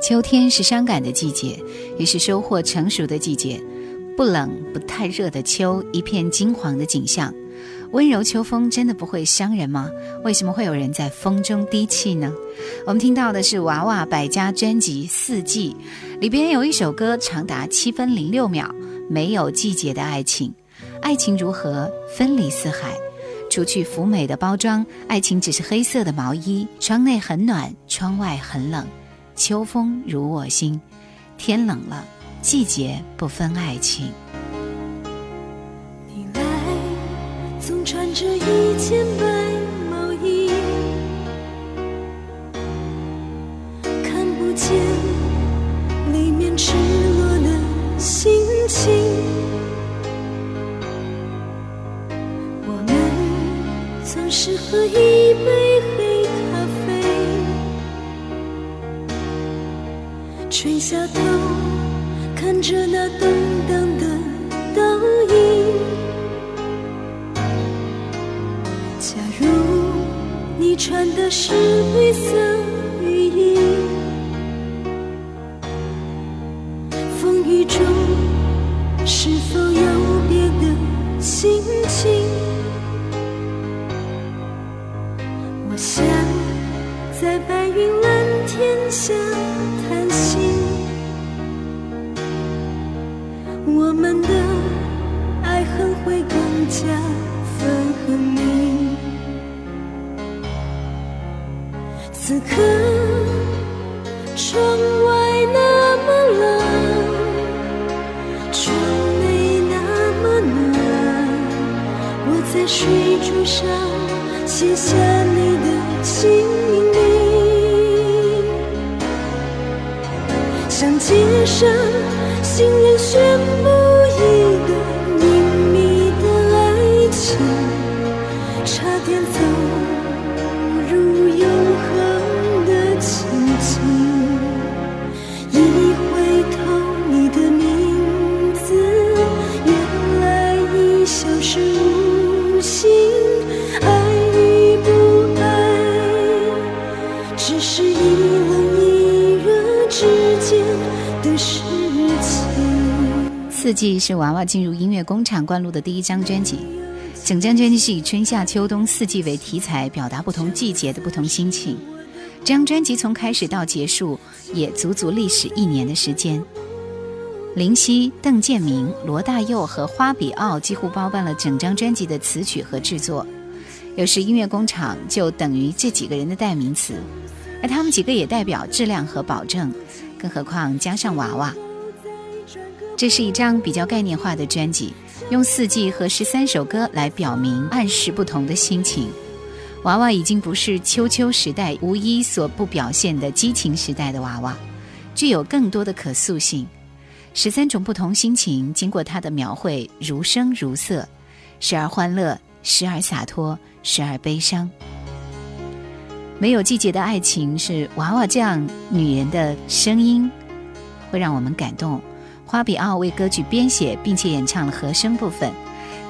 秋天是伤感的季节，也是收获成熟的季节。不冷不太热的秋，一片金黄的景象。温柔秋风真的不会伤人吗？为什么会有人在风中低泣呢？我们听到的是娃娃百家专辑《四季》，里边有一首歌长达七分零六秒，没有季节的爱情，爱情如何分离四海？除去福美的包装，爱情只是黑色的毛衣。窗内很暖，窗外很冷。秋风如我心，天冷了，季节不分爱情。你来，总穿着一件白毛衣，看不见里面赤裸的心情。我们总是喝一杯垂下头，看着那动荡的倒影。假如你穿的是绿色此刻，窗外那么冷，窗内那么暖，我在水珠上写下你的姓名。向街上行人四季是娃娃进入音乐工厂灌录的第一张专辑，整张专辑是以春夏秋冬四季为题材，表达不同季节的不同心情。这张专辑从开始到结束也足足历时一年的时间。林夕、邓建明、罗大佑和花比奥几乎包办了整张专辑的词曲和制作。有时音乐工厂就等于这几个人的代名词，而他们几个也代表质量和保证，更何况加上娃娃。这是一张比较概念化的专辑，用四季和十三首歌来表明暗示不同的心情。娃娃已经不是秋秋时代无一所不表现的激情时代的娃娃，具有更多的可塑性。十三种不同心情经过他的描绘，如声如色，时而欢乐，时而洒脱，时而悲伤。没有季节的爱情是娃娃这样女人的声音，会让我们感动。花比奥为歌曲编写，并且演唱了和声部分，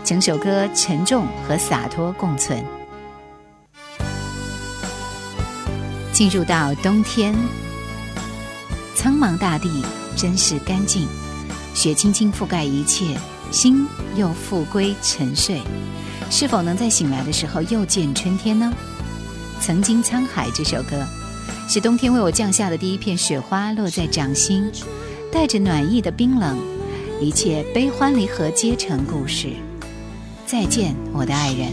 整首歌沉重和洒脱共存。进入到冬天，苍茫大地真是干净，雪轻轻覆盖一切，心又复归沉睡。是否能在醒来的时候又见春天呢？曾经沧海这首歌，是冬天为我降下的第一片雪花，落在掌心。带着暖意的冰冷，一切悲欢离合皆成故事。再见，我的爱人。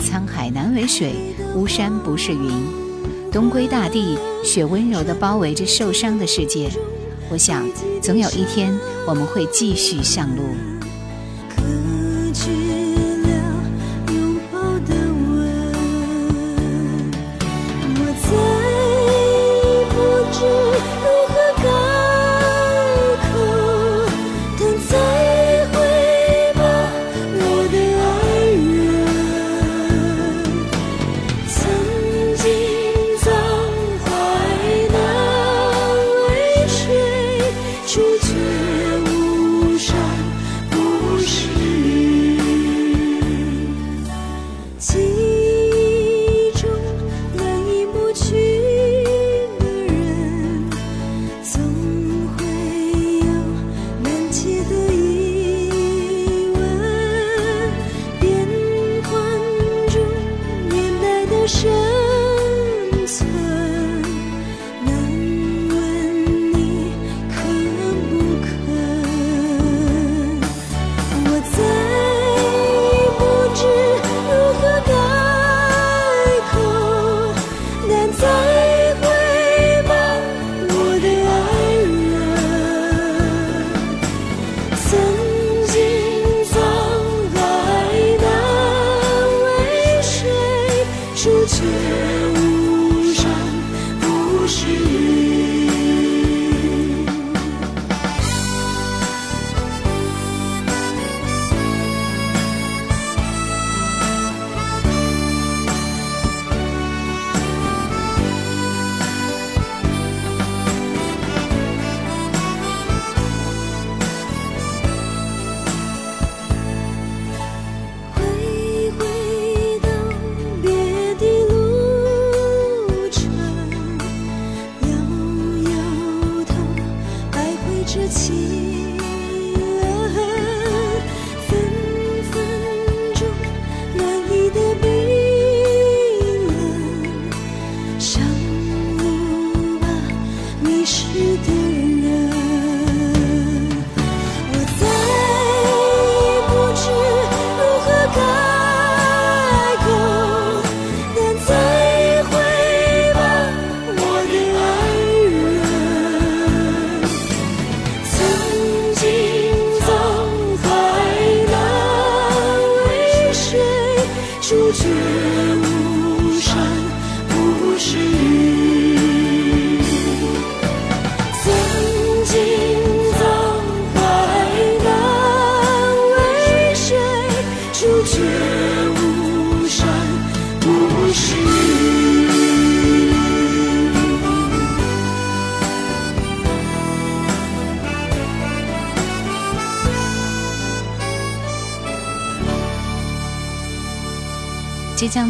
沧海难为水，巫山不是云。东归大地，雪温柔地包围着受伤的世界。我想，总有一天我们会继续上路。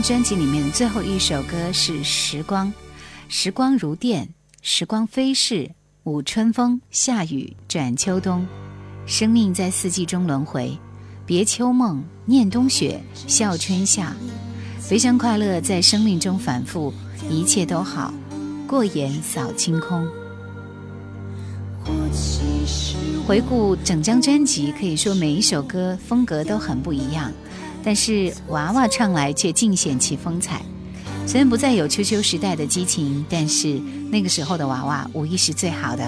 专辑里面的最后一首歌是《时光》，时光如电，时光飞逝，舞春风，夏雨转秋冬，生命在四季中轮回，别秋梦，念冬雪，笑春夏，悲伤快乐在生命中反复，一切都好，过眼扫清空。回顾整张专辑，可以说每一首歌风格都很不一样，但是娃娃唱来却尽显其风采。虽然不再有秋秋时代的激情，但是那个时候的娃娃无疑是最好的。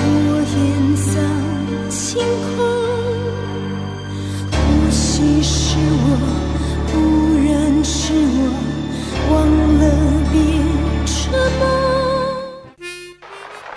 我眼扫晴空。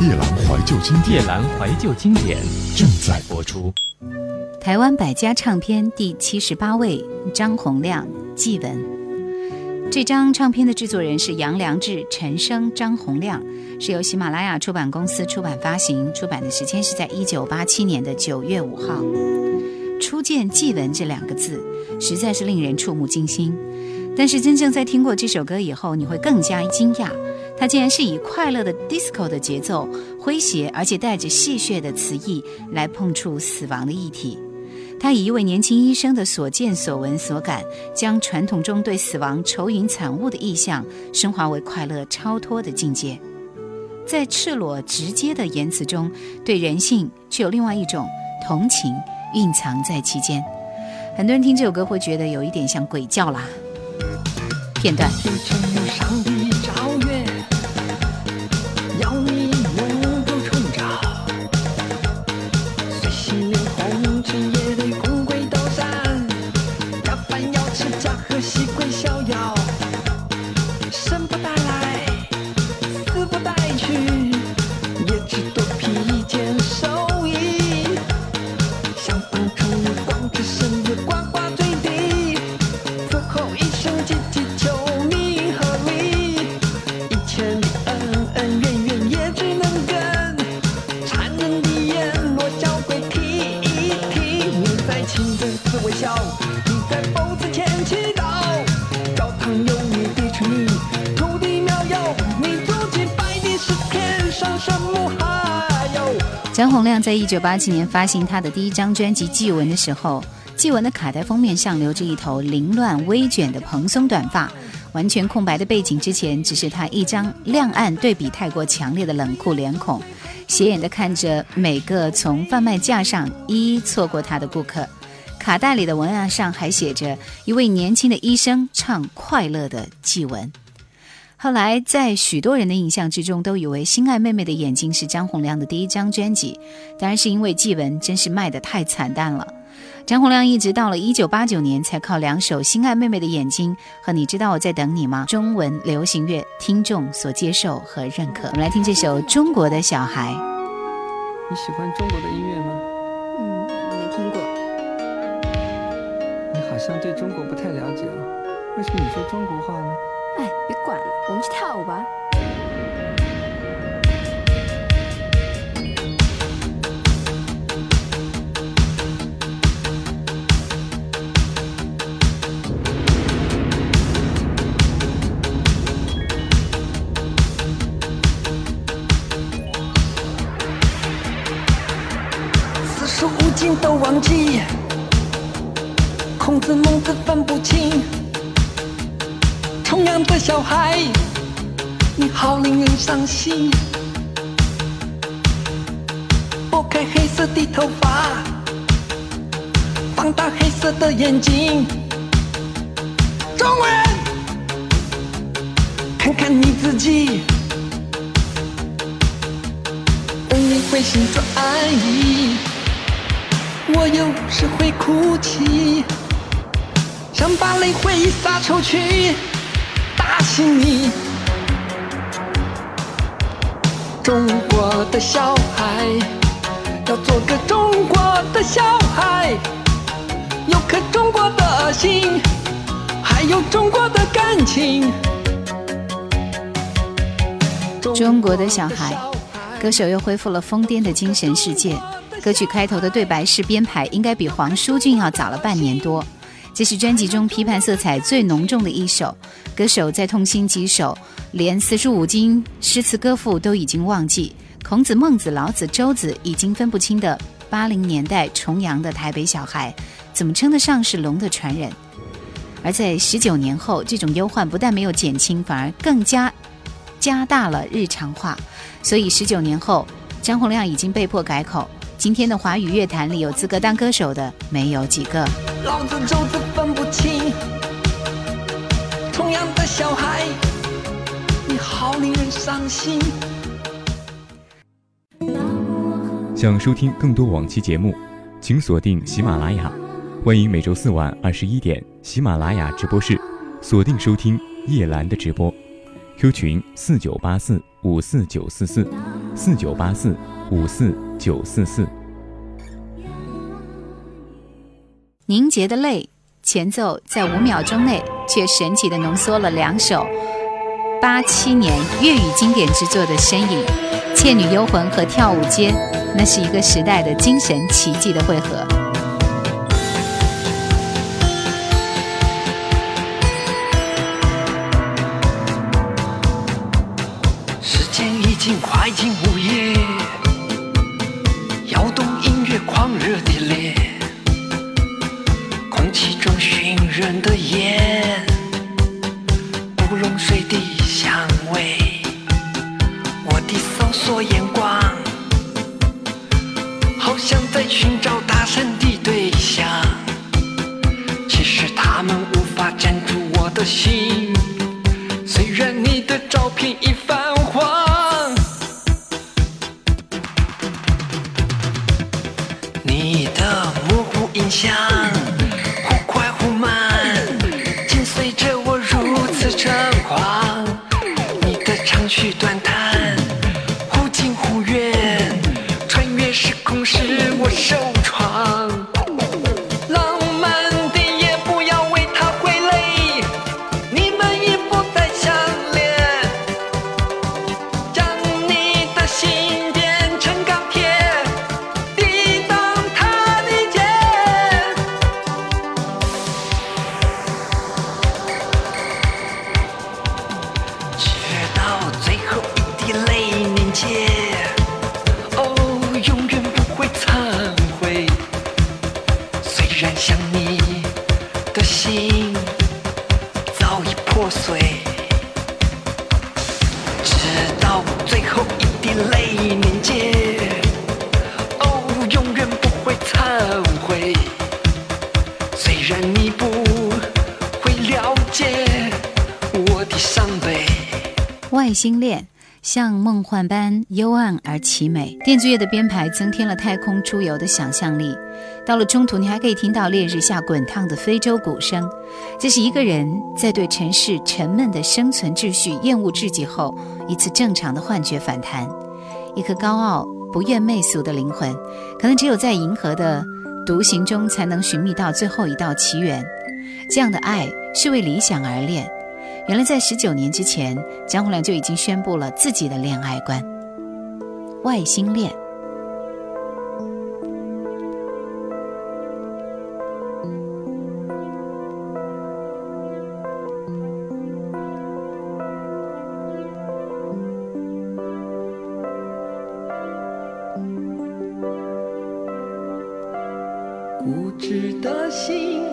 夜阑怀旧经典夜典阑怀旧经典正在播出。台湾百家唱片第七十八位，张洪亮、纪文。这张唱片的制作人是杨良志、陈升、张洪亮，是由喜马拉雅出版公司出版发行，出版的时间是在一九八七年的九月五号。初见“纪文”这两个字，实在是令人触目惊心。但是真正在听过这首歌以后，你会更加惊讶，它竟然是以快乐的 disco 的节奏，诙谐而且带着戏谑的词意来碰触死亡的议题。他以一位年轻医生的所见所闻所感，将传统中对死亡愁云惨雾的意象，升华为快乐超脱的境界。在赤裸直接的言辞中，对人性却有另外一种同情蕴藏在其间。很多人听这首歌会觉得有一点像鬼叫啦。片段。在一九八七年发行他的第一张专辑《祭文》的时候，祭文的卡带封面上留着一头凌乱微卷的蓬松短发，完全空白的背景之前只是他一张亮暗对比太过强烈的冷酷脸孔，斜眼的看着每个从贩卖架上一一错过他的顾客。卡带里的文案上还写着一位年轻的医生唱快乐的祭文。后来，在许多人的印象之中，都以为《心爱妹妹的眼睛》是张洪量的第一张专辑，当然是因为祭文真是卖得太惨淡了。张洪量一直到了一九八九年，才靠两首《心爱妹妹的眼睛》和《你知道我在等你吗》中文流行乐听众所接受和认可。我们来听这首《中国的小孩》。你喜欢中国的音乐吗？嗯，没听过。你好像对中国不太了解了。为什么你说中国话呢？我们去跳舞吧。四书五经都忘记，孔子孟子分不清。样的小孩，你好令人伤心。拨开黑色的头发，放大黑色的眼睛。中国人，看看你自己。等你回心转意，我有时会哭泣，想把泪挥洒出去，打醒你。中国的小孩，要做个中国的小孩，有颗中国的心，还有中国的感情。中国的小孩，歌手又恢复了疯癫的精神世界。歌曲开头的对白式编排应该比黄舒骏要早了半年多。这是专辑中批判色彩最浓重的一首。歌手在痛心疾首，连四书五经、诗词歌赋都已经忘记，孔子、孟子、老子、周子已经分不清的八零年代重阳的台北小孩，怎么称得上是龙的传人？而在十九年后，这种忧患不但没有减轻，反而更加加大了日常化。所以十九年后，张洪量已经被迫改口。今天的华语乐坛里有资格当歌手的没有几个。老子、周子分不清，同样的小孩，你好令人伤心。想收听更多往期节目，请锁定喜马拉雅。欢迎每周四晚二十一点喜马拉雅直播室锁定收听叶兰的直播。Q 群四九八四五四九四四四九八四五四九四四。凝结的泪，前奏在五秒钟内却神奇的浓缩了两首八七年粤语经典之作的身影，《倩女幽魂》和《跳舞间》，那是一个时代的精神奇迹的汇合。时间已经快进午夜，狂热的脸，空气中熏人的烟，乌龙水的香味，我的搜索眼光，好像在寻找搭讪的对象，其实他们无法占住我的心。虽然你的照片已伤悲，外星恋。像梦幻般幽暗而凄美，电子乐的编排增添了太空出游的想象力。到了中途，你还可以听到烈日下滚烫的非洲鼓声。这是一个人在对城市沉闷的生存秩序厌恶至极后，一次正常的幻觉反弹。一颗高傲、不愿媚俗的灵魂，可能只有在银河的独行中，才能寻觅到最后一道奇缘。这样的爱是为理想而恋。原来在十九年之前，张洪亮就已经宣布了自己的恋爱观——外星恋。固执的心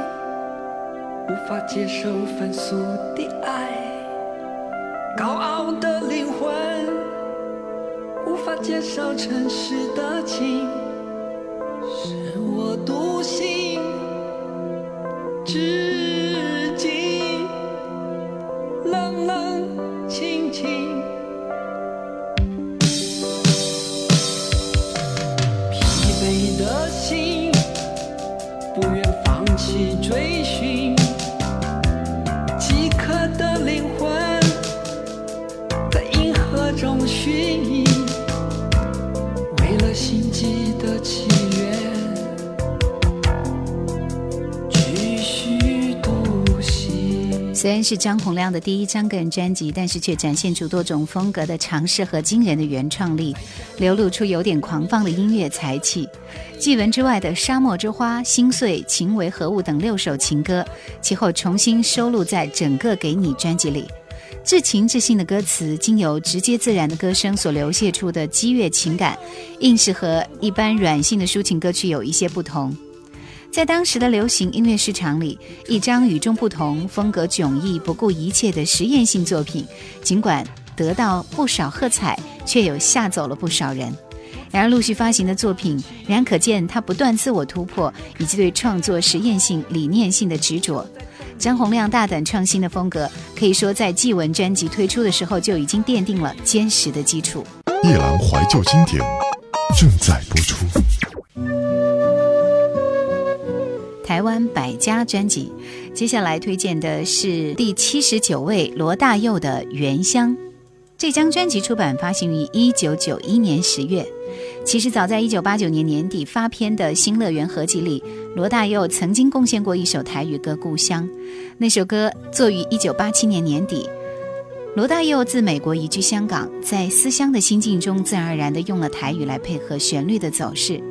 无法接受凡俗的爱，高傲的灵魂无法接受尘世的情，虽然是张洪量的第一张个人专辑，但是却展现出多种风格的尝试和惊人的原创力，流露出有点狂放的音乐才气。继文之外的《沙漠之花》《心碎》《情为何物》等六首情歌，其后重新收录在整个《给你》专辑里。至情至性的歌词，经由直接自然的歌声所流泻出的激越情感，硬是和一般软性的抒情歌曲有一些不同。在当时的流行音乐市场里，一张与众不同、风格迥异、不顾一切的实验性作品，尽管得到不少喝彩，却又吓走了不少人。然而，陆续发行的作品，仍然可见他不断自我突破以及对创作实验性、理念性的执着。张洪量大胆创新的风格，可以说在祭文专辑推出的时候就已经奠定了坚实的基础。夜郎怀旧经典正在播出。台湾百家专辑，接下来推荐的是第七十九位罗大佑的《原乡》。这张专辑出版发行于一九九一年十月。其实早在一九八九年年底发片的《新乐园》合集里，罗大佑曾经贡献过一首台语歌《故乡》。那首歌作于一九八七年年底。罗大佑自美国移居香港，在思乡的心境中，自然而然地用了台语来配合旋律的走势，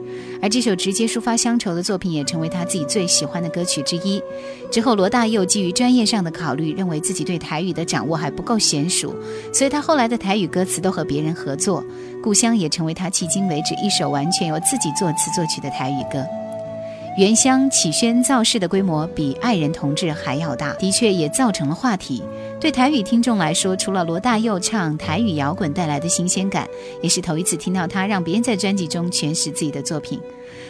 而这首直接抒发乡愁的作品，也成为他自己最喜欢的歌曲之一。之后，罗大佑基于专业上的考虑，认为自己对台语的掌握还不够娴熟，所以他后来的台语歌词都和别人合作，《故乡》也成为他迄今为止一首完全由自己作词作曲的台语歌。原乡起宣造势的规模比《爱人同志》还要大，的确也造成了话题。对台语听众来说，除了罗大佑唱台语摇滚带来的新鲜感，也是头一次听到他让别人在专辑中诠释自己的作品。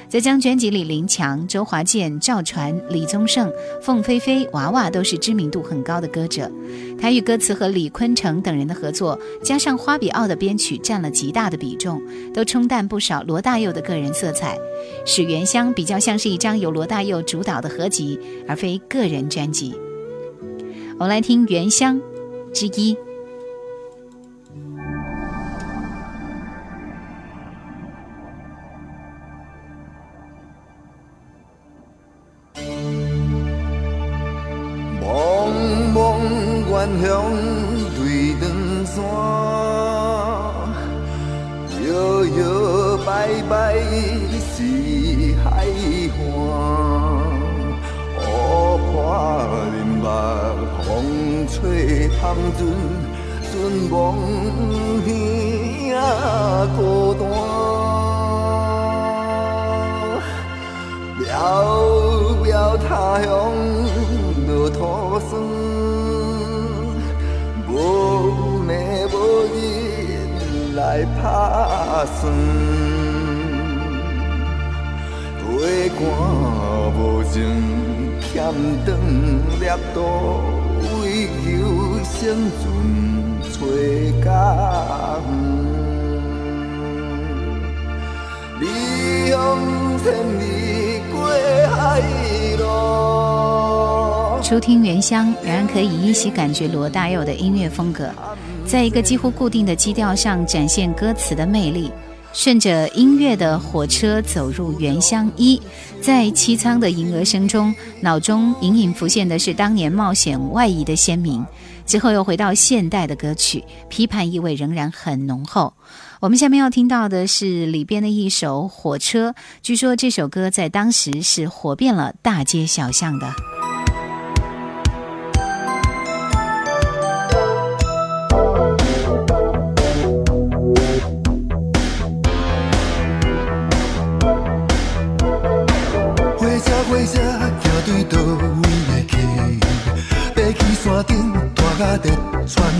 在这张专辑里，林强、周华健、赵传、李宗盛、凤飞飞、娃娃都是知名度很高的歌者。台语歌词和李坤城等人的合作，加上花比奥的编曲占了极大的比重，都冲淡不少罗大佑的个人色彩，使《原乡》比较像是一张由罗大佑主导的合集，而非个人专辑。我们来听《原乡》之一。茫茫远乡对长山，摇摇摆摆是海岸。乌破林目，风吹风阵，阵亡耳仔孤单。渺渺他乡落土霜，无暝无日来打算。月寒无情，欠长粒刀，生存找甲远，你向千里过海路。初听原乡，仍然可以依稀感觉罗大佑的音乐风格，在一个几乎固定的基调上展现歌词的魅力。顺着音乐的火车走入原乡一，在凄苍的银鹅声中，脑中隐隐浮现的是当年冒险外移的鲜明。之后又回到现代的歌曲，批判意味仍然很浓厚。我们下面要听到的是里边的一首《火车》，据说这首歌在当时是火遍了大街小巷的。直喘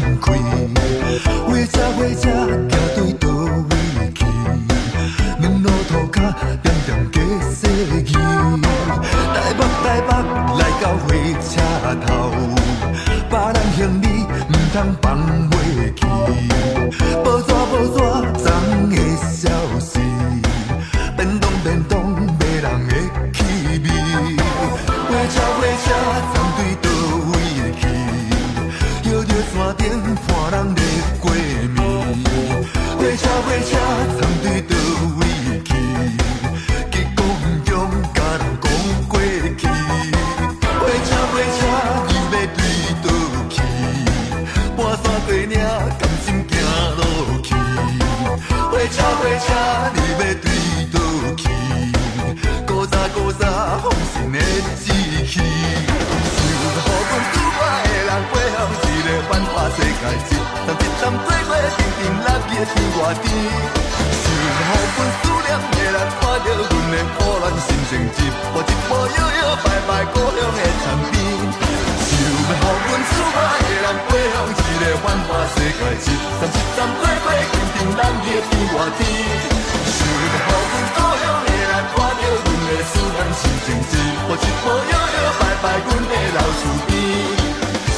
车你要对倒去？古早古早风神的志气，想予阮拄我的人过向一个繁华世界，一站一站做伙定定落去天外天。想予阮思念的人看到阮的苦恋心情，一步一步摇摇摆摆故乡的田边。想要予阮厝外的人过向一个繁华世界，一站一站做天。想要予阮故乡的人看到阮的思念心情，一步一步摇摇摆摆阮的老厝边。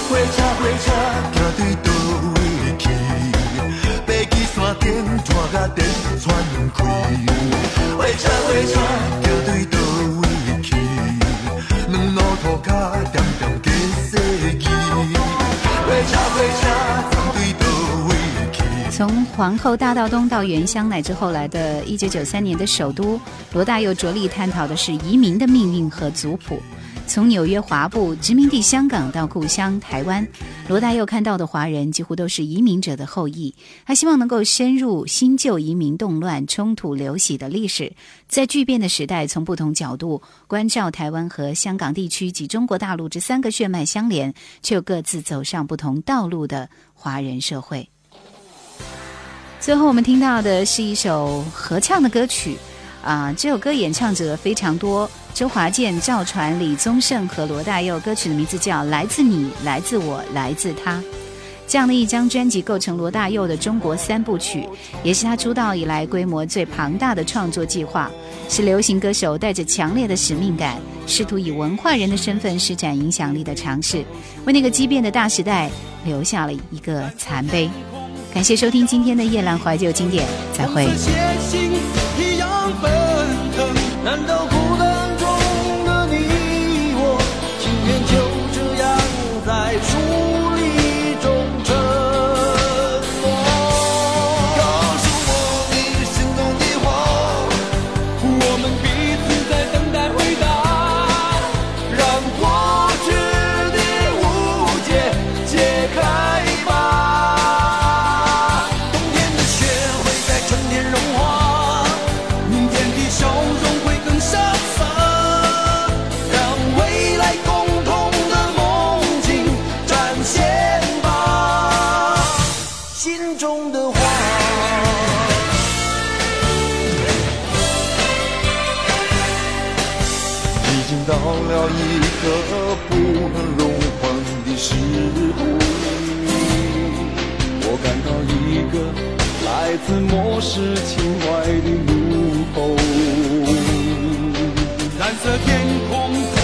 火车火车行对倒位去？爬去山顶拖甲电喘气。火车火车从皇后大道东到原乡，乃至后来的一九九三年的首都，罗大佑着力探讨的是移民的命运和族谱。从纽约华埠殖民地香港到故乡台湾，罗大佑看到的华人几乎都是移民者的后裔。他希望能够深入新旧移民动乱、冲突流徙的历史，在巨变的时代，从不同角度关照台湾和香港地区及中国大陆这三个血脉相连却又各自走上不同道路的华人社会。最后我们听到的是一首合唱的歌曲，啊、这首歌演唱者非常多，周华健、赵传、李宗盛和罗大佑。歌曲的名字叫《来自你，来自我，来自他》。这样的一张专辑构成罗大佑的中国三部曲，也是他出道以来规模最庞大的创作计划，是流行歌手带着强烈的使命感，试图以文化人的身份施展影响力的尝试，为那个激变的大时代留下了一个残碑。感谢收听今天的夜阑怀旧经典，再会。融化，明天的笑容会更潇洒，让未来共同的梦境展现吧，心中的话。已经到了一个不能容缓的时候，我感到一个来自末世情怀的怒吼。蓝色天空。